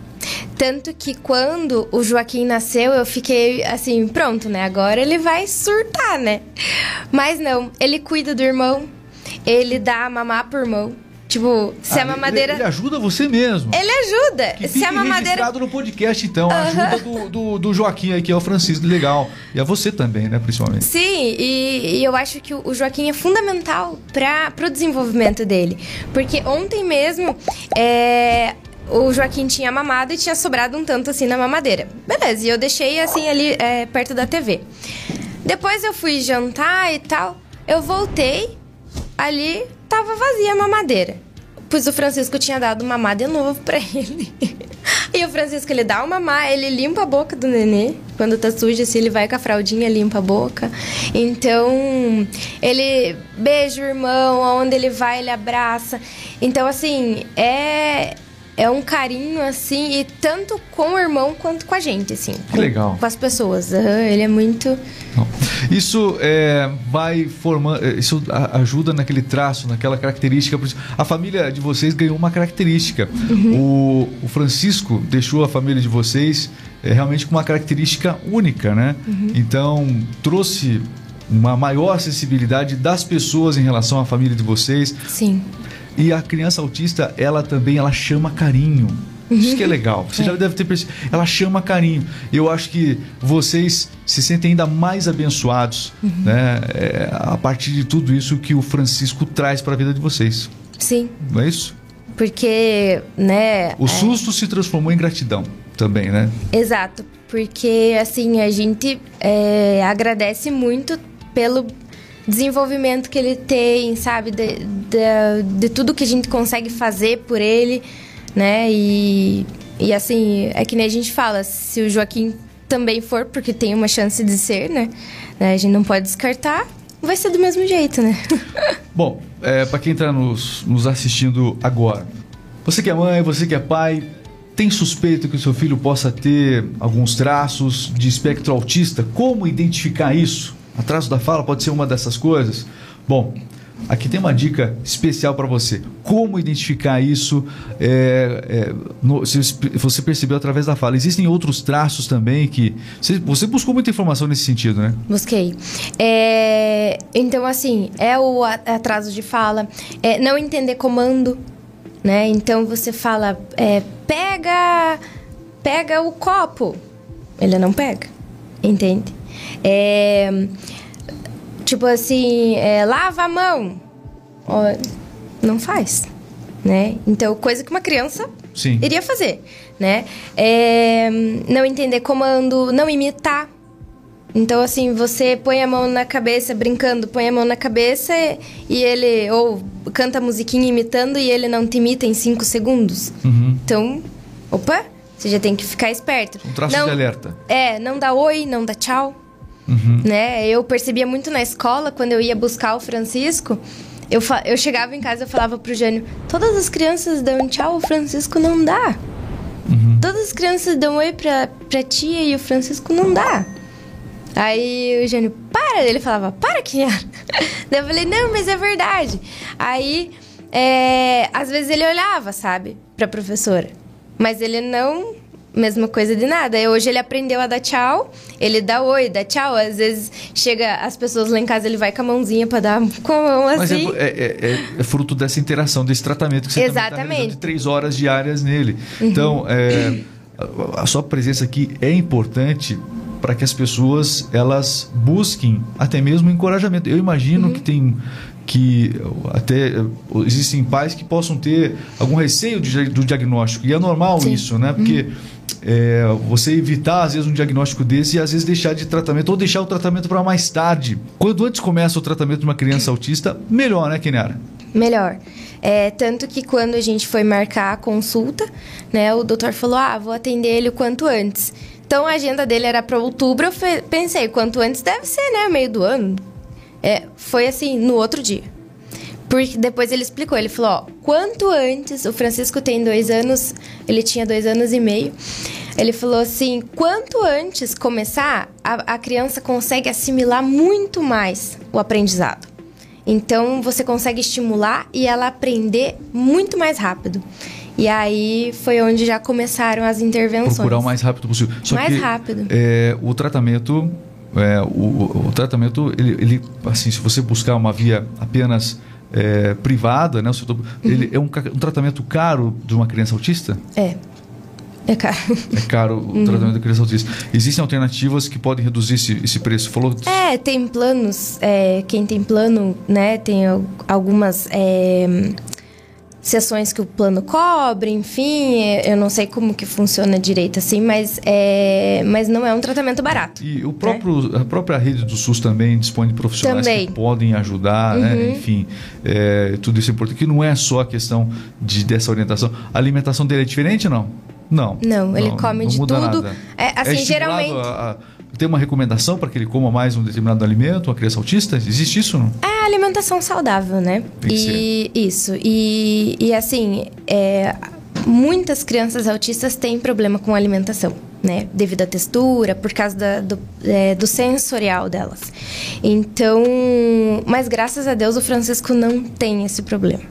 Tanto que quando o Joaquim nasceu, eu fiquei assim, pronto, né? Agora ele vai surtar, né? Mas não, ele cuida do irmão, ele dá mamar por mão, Tipo, se Ah, a mamadeira. Ele, ele ajuda você mesmo. Ele ajuda. Que se a mamadeira. registrado no podcast, então. A ajuda do, do, do Joaquim aí, que é o Francisco, legal. E a você também, né, principalmente. Sim, e, e eu acho que o o Joaquim é fundamental para o desenvolvimento dele. Porque ontem mesmo é, o Joaquim tinha mamado e tinha sobrado um tanto assim na mamadeira. Beleza, e eu deixei assim ali é, perto da TV. Depois eu fui jantar e tal. Eu voltei, ali tava vazia a mamadeira. Pois o Francisco tinha dado mamar de novo pra ele. E o Francisco, ele dá o mamar, ele limpa a boca do nenê. Quando tá sujo, assim, ele vai com a fraldinha, limpa a boca. Então, ele beija o irmão, aonde ele vai, ele abraça. Então, assim, é... É um carinho, assim, e tanto com o irmão quanto com a gente, assim. Que com- legal. Com as pessoas. Aham, ele é muito... Isso é, vai formando, é, isso ajuda naquele traço, naquela característica. A família de vocês ganhou uma característica. O, o Francisco deixou a família de vocês é, realmente com uma característica única, né? Então trouxe uma maior sensibilidade das pessoas em relação à família de vocês. Sim. E a criança autista, ela também, ela chama carinho. Isso que é legal. Você já deve ter percebido. Ela chama carinho. Eu acho que vocês se sentem ainda mais abençoados, né? É, a partir de tudo isso que o Francisco traz para a vida de vocês. Sim. Não é isso? Porque, né... O susto se transformou em gratidão também, né? Exato, porque assim a gente é, agradece muito pelo desenvolvimento que ele tem, sabe, de, de, de tudo que a gente consegue fazer por ele, né? E, e assim, é que nem a gente fala, se o Joaquim também for, porque tem uma chance de ser, né? né, A gente não pode descartar, vai ser do mesmo jeito, né? Bom, é, para quem está nos, nos assistindo agora, você que é mãe, você que é pai, tem suspeita que o seu filho possa ter alguns traços de espectro autista? Como identificar isso? Atraso da fala pode ser uma dessas coisas? Bom, aqui tem uma dica especial para você. Como identificar isso? É, é, no- se você percebeu através da fala. Existem outros traços também que. Você, você buscou muita informação nesse sentido, né? Busquei. É, então, assim, é o atraso de fala, é não entender comando, né? Então você fala, é, pega, pega o copo. Ele não pega, entende? É, tipo assim, é, lava a mão. Ó, não faz, né? Então, coisa que uma criança Sim. iria fazer, né? É, não entender comando, não imitar. Então, assim, você põe a mão na cabeça brincando, põe a mão na cabeça e ele, ou canta a musiquinha imitando e ele não te imita em cinco segundos. Uhum. Então, opa, você já tem que ficar esperto. Um traço não, de alerta. É, não dá oi, não dá tchau. Uhum. Né? Eu percebia muito na escola, quando eu ia buscar o Francisco, eu, eu chegava em casa e falava pro Jânio, todas as crianças dão tchau, o Francisco não dá. Todas as crianças dão oi pra, pra tia e o Francisco não dá. Aí o Jânio, para! Ele falava, para, Kinhara. Daí eu falei, não, mas é verdade. Aí, é, às vezes ele olhava, sabe, pra professora. Mas ele não. Mesma coisa de nada. Hoje ele aprendeu a dar tchau. Ele dá oi, dá tchau. Às vezes chega as pessoas lá em casa, ele vai com a mãozinha pra dar com a mão Mas é, assim. é- é- é fruto dessa interação, desse tratamento que você tá Exatamente. realizando de três horas diárias nele. Então, é, a, a sua presença aqui é importante para que as pessoas elas busquem até mesmo encorajamento. Eu imagino que tem que até existem pais que possam ter algum receio de- do diagnóstico e é normal Sim. isso, né? Porque é, você evitar às vezes um diagnóstico desse e às vezes deixar de tratamento ou deixar o tratamento para mais tarde. Quando antes começa o tratamento de uma criança autista, melhor, né, Kenara? Melhor. É, tanto que quando a gente foi marcar a consulta, né, o doutor falou: ah, vou atender ele o quanto antes. Então a agenda dele era para outubro, eu pensei, quanto antes deve ser, né? Meio do ano. É, foi assim, no outro dia. Porque depois ele explicou, ele falou, ó, quanto antes, o Francisco tem dois anos, ele tinha dois anos e meio. Ele falou assim, quanto antes começar, a, a criança consegue assimilar muito mais o aprendizado. Então você consegue estimular e ela aprender muito mais rápido. E aí foi onde já começaram as intervenções. Procurar o mais rápido possível. Só Mais que, rápido. é, o tratamento, é, o, o- tratamento, ele, ele, assim, se você buscar uma via apenas é, privada, né? Setor, ele é um, um tratamento caro de uma criança autista? É. É caro. É caro o tratamento da criança autista. Existem alternativas que podem reduzir esse, esse preço? Falou É, tem planos. é, quem tem plano, né? Tem al- algumas é, sessões que o plano cobre, enfim. é, Eu não sei como que funciona direito assim, mas, é, mas não é um tratamento barato. E o próprio, a própria rede do SUS também dispõe de profissionais Também. que podem ajudar, né? Enfim, é, tudo isso é importante. Que não é só a questão de, dessa orientação. A alimentação dele é diferente não? Não. Não, ele come de muda tudo. nada. É, assim, estimulado geralmente- a- a- tem uma recomendação para que ele coma mais um determinado alimento, uma criança autista? Existe isso não? É alimentação saudável, né? Tem e isso. E, e assim, é, muitas crianças autistas têm problema com alimentação, né? Devido à textura, por causa da- do, é, do sensorial delas. Então, mas graças a Deus o Francisco não tem esse problema.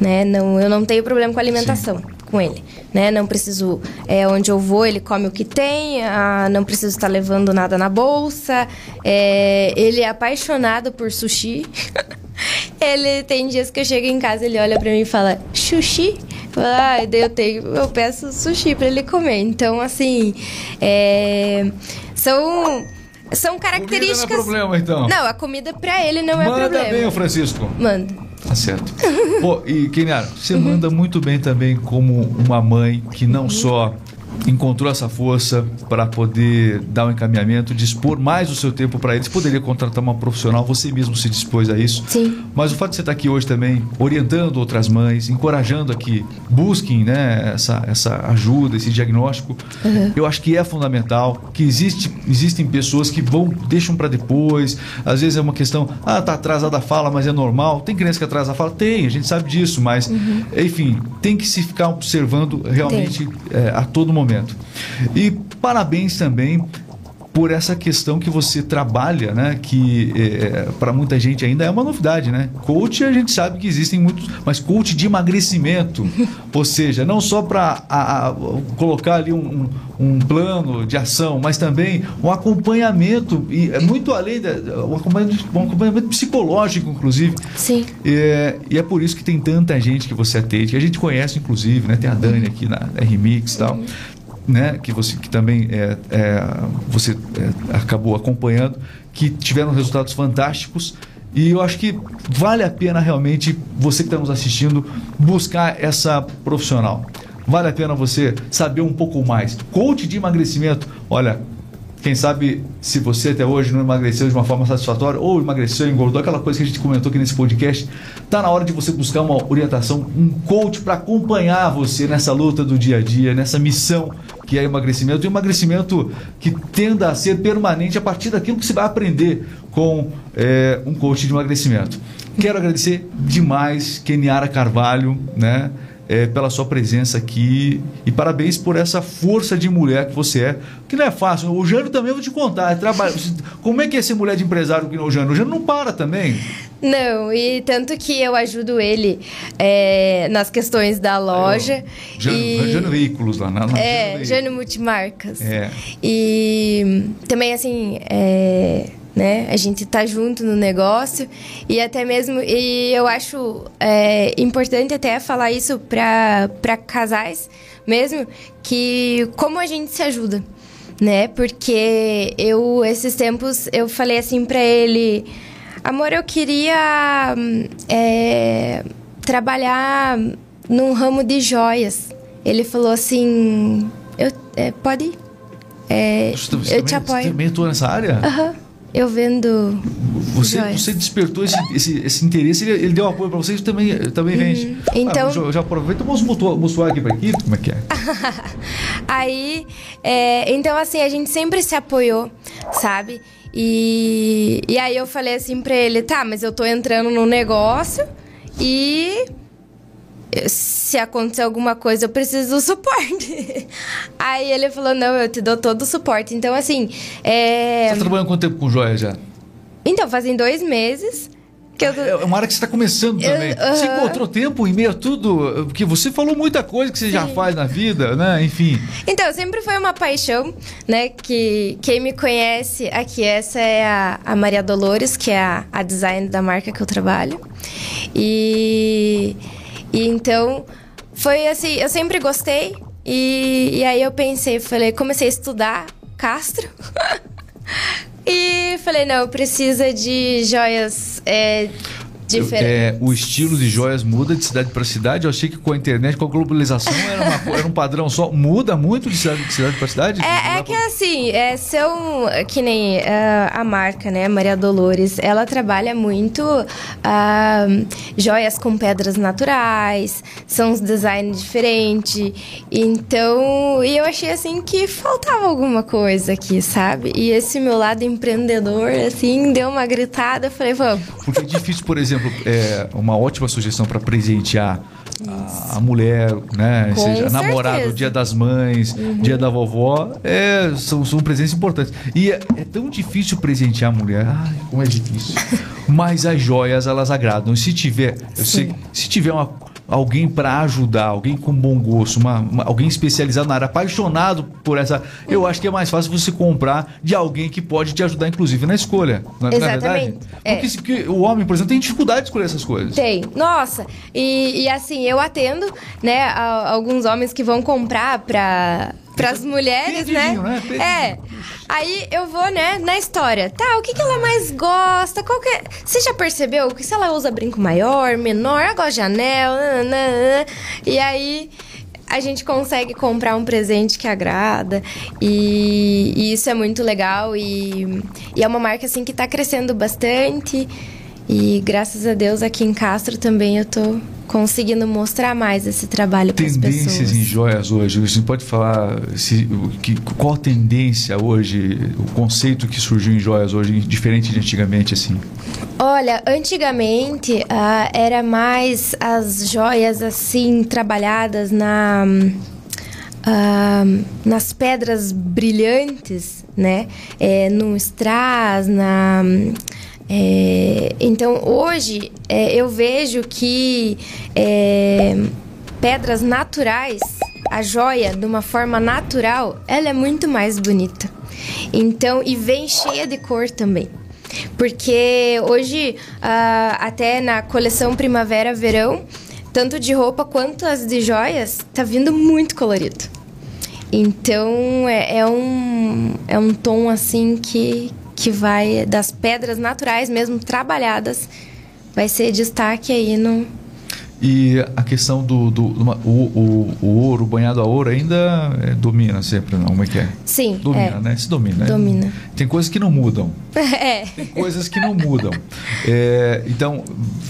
Né? Não, eu não tenho problema com alimentação com ele, né? Não preciso, é, onde eu vou ele come o que tem, ah, não preciso estar levando nada na bolsa. É, ele é apaixonado por sushi. ele tem dias que eu chego em casa, ele olha pra mim e fala sushi. Ah, daí eu tenho, eu peço sushi pra ele comer. Então, assim, é, são são características. Comida não é problema, então. Não, a comida pra ele não é Manda problema. bem, ô Francisco. Manda. Tá certo. Pô, e Keniara, você manda muito bem também como uma mãe que não só encontrou essa força para poder dar um encaminhamento, dispor mais o seu tempo para eles. Poderia contratar uma profissional, você mesmo se dispôs a isso. Sim. Mas o fato de você estar aqui hoje também, orientando outras mães, encorajando aqui, busquem né, essa, essa ajuda, esse diagnóstico, eu acho que é fundamental, que existe, existem pessoas que vão, deixam para depois, às vezes é uma questão, ah, tá atrasada a fala, mas é normal. Tem criança que atrasa a fala? Tem, a gente sabe disso, mas, enfim, tem que se ficar observando realmente é, a todo momento. E parabéns também por essa questão que você trabalha, né? Que para muita gente ainda é uma novidade, né? Coach a gente sabe que existem muitos, mas coach de emagrecimento, ou seja, não só para colocar ali um, um, plano de ação, mas também um acompanhamento e é muito além da, um, acompanhamento, um acompanhamento psicológico, inclusive. Sim. É, e é por isso que tem tanta gente que você atende, que a gente conhece, inclusive, né? Tem a Dani aqui na RMix e tal né, que você que também é, é, você é, acabou acompanhando, que tiveram resultados fantásticos. E eu acho que vale a pena realmente você que está nos assistindo buscar essa profissional. Vale a pena você saber um pouco mais. Coach de emagrecimento, olha, quem sabe se você até hoje não emagreceu de uma forma satisfatória ou emagreceu, engordou, aquela coisa que a gente comentou aqui nesse podcast, tá na hora de você buscar uma orientação, um coach para acompanhar você nessa luta do dia a dia, nessa missão que é emagrecimento, e emagrecimento que tenda a ser permanente a partir daquilo que você vai aprender com é, um coach de emagrecimento. Quero agradecer demais Keniara Carvalho, né? É, pela sua presença aqui e parabéns por essa força de mulher que você é, que não é fácil. O Jânio também vou te contar. É. Como é que é ser mulher de empresário que não o Jânio? O Jânio não para também. Não, e tanto que eu ajudo ele é, nas questões da loja. Jânio, e... Veículos lá, na, na É, Jânio Multimarcas. É. E também, assim, é, né, a gente tá junto no negócio e até mesmo, e eu acho é, importante até falar isso para casais mesmo, que como a gente se ajuda, né? Porque eu, esses tempos, eu falei assim para ele, amor, eu queria é, trabalhar num ramo de joias. Ele falou assim, eu, é, pode ir. É, Você eu também, te apoio. Você também atua nessa área? Aham. Eu vendo. Você, joias. você despertou esse, esse, esse interesse, ele, ele deu apoio para você e também, também vende. Então- Ah, já, já aproveita e mutuar aqui para aqui, como é que é? Aí, é, então assim, a gente sempre se apoiou, sabe? E, e aí eu falei assim pra ele, tá, mas eu tô entrando no negócio e se acontecer alguma coisa, eu preciso do suporte. Aí ele falou, não, eu te dou todo o suporte. Então, assim, é... Você está trabalhando quanto tempo com joia já? Então, fazem dois meses eu... É uma área que você está começando Eu- também. Você encontrou tempo em meio a tudo? Porque você falou muita coisa que você já Sim. faz na vida, né? Enfim. Então, sempre foi uma paixão, né? Que quem me conhece aqui, essa é a, a Maria Dolores, que é a, a design da marca que eu trabalho. E, e então foi assim, eu sempre gostei. E, e aí eu pensei, falei, comecei a estudar Castro. e falei, não, precisa de joias é, diferente. É, o estilo de joias muda de cidade para cidade. Eu achei que com a internet, com a globalização, era, uma, era um padrão só. Muda muito de cidade, de cidade para cidade? É, é que assim, é, são que nem uh, a marca, né, Maria Dolores, ela trabalha muito uh, joias com pedras naturais, são uns designs diferentes. Então, e eu achei assim que faltava alguma coisa aqui, sabe? E esse meu lado empreendedor, assim, deu uma gritada. Eu falei, vamos. Porque é difícil, por exemplo exemplo, é uma ótima sugestão para presentear a, a, mulher, né? Com seja, a namorada, o dia das mães, uhum. dia da vovó, é, são, são presentes importantes. E é, é, tão difícil presentear a mulher. Ai, como é difícil. Mas as joias, elas agradam. Se tiver, sei, se tiver uma alguém para ajudar, alguém com bom gosto, uma, uma, alguém especializado na área, apaixonado por essa. Eu acho que é mais fácil você comprar de alguém que pode te ajudar, inclusive, na escolha. Não, é, Exatamente. É porque, porque, o homem, por exemplo, tem dificuldade de escolher essas coisas. Tem. Nossa, e, e assim, eu atendo, né, alguns homens que vão comprar para para as mulheres, né? né? É. Aí eu vou, né, na história. Tá, o que, que ela mais gosta? Qual que é... Você já percebeu que se ela usa brinco maior, menor, ela gosta de anel, nanana, e aí a gente consegue comprar um presente que agrada. E, e isso é muito legal. E, e, é uma marca assim que está crescendo bastante e graças a Deus aqui em Castro também eu tô conseguindo mostrar mais esse trabalho para as pessoas. Tendências em joias hoje, você pode falar se, que, qual a tendência hoje, o conceito que surgiu em joias hoje, diferente de antigamente assim? Olha, antigamente uh, era mais as joias assim trabalhadas na uh, nas pedras brilhantes, né? É, no strass, na é, então hoje é, eu vejo que é, pedras naturais, a joia de uma forma natural, ela é muito mais bonita. Então e vem cheia de cor também. Porque hoje, uh, até na coleção primavera-verão, tanto de roupa quanto as de joias, tá vindo muito colorido. Então é, é, um, é um tom assim que, que vai das pedras naturais mesmo trabalhadas vai ser destaque aí no e a questão do, do, do o, o, o, ouro, banhado a ouro, ainda é, domina sempre, não? Como é que é? Sim. Domina, é. né? Se domina. Né? Domina. Tem coisas que não mudam. É. Tem coisas que não mudam. É, então,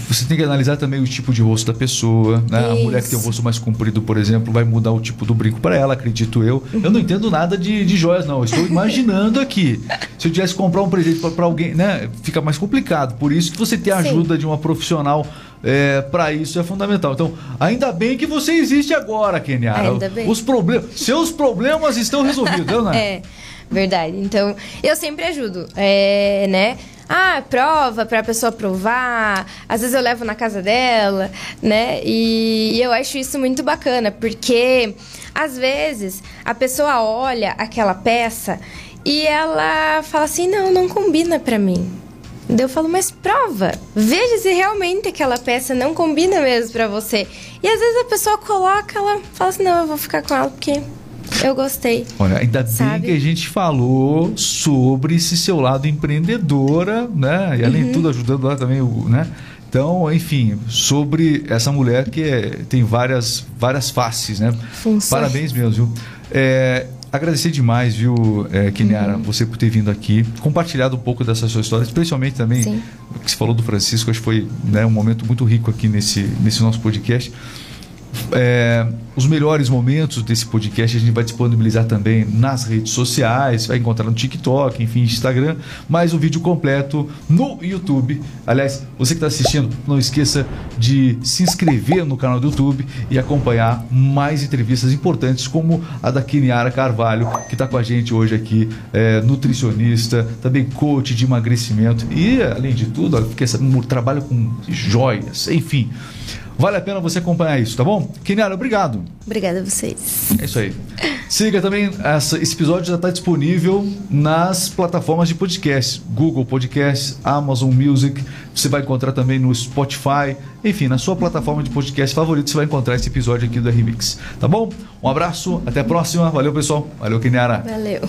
você tem que analisar também o tipo de rosto da pessoa. Né? A mulher que tem o rosto mais comprido, por exemplo, vai mudar o tipo do brinco para ela, acredito eu. Eu não entendo nada de, de joias, não. Eu estou imaginando aqui. Se eu tivesse que comprar um presente para alguém, né? Fica mais complicado. Por isso que você tem a ajuda Sim. de uma profissional é, para isso é fundamental. Então, ainda bem que você existe agora, Keniara. Ainda bem. Os problemas, seus problemas estão resolvidos, né? É, verdade. Então, eu sempre ajudo, é, né? Ah, prova para a pessoa provar. Às vezes eu levo na casa dela, né? E eu acho isso muito bacana, porque às vezes a pessoa olha aquela peça e ela fala assim: "Não, não combina para mim". Daí eu falo, mas prova. Veja se realmente aquela peça não combina mesmo para você. E às vezes a pessoa coloca, ela fala assim, não, eu vou ficar com ela porque eu gostei. Olha, ainda sabe? bem que a gente falou sobre esse seu lado empreendedora, né? E além uhum. de tudo, ajudando lá também, né? Então, enfim, sobre essa mulher que é, tem várias, várias faces, né? Funções. Parabéns mesmo, viu? É, agradecer demais, viu, é, Keniara, uhum. você por ter vindo aqui, compartilhado um pouco dessa sua história, especialmente também Sim. o que você falou do Francisco, acho que foi né, um momento muito rico aqui nesse, nesse nosso podcast. É, os melhores momentos desse podcast a gente vai disponibilizar também nas redes sociais, vai encontrar no TikTok, enfim, Instagram, mas o vídeo completo no YouTube. Aliás, você que está assistindo, não esqueça de se inscrever no canal do YouTube e acompanhar mais entrevistas importantes, como a da Kiniara Carvalho, que está com a gente hoje aqui, é, nutricionista, também coach de emagrecimento e, além de tudo, trabalha com joias, enfim. Vale a pena você acompanhar isso, tá bom? Keniara, obrigado. Obrigada a vocês. É isso aí. Siga também, essa, esse episódio já está disponível nas plataformas de podcast, Google Podcast, Amazon Music, você vai encontrar também no Spotify, enfim, na sua plataforma de podcast favorito você vai encontrar esse episódio aqui do Remix, tá bom? Um abraço, até a próxima, valeu pessoal, valeu Keniara. Valeu.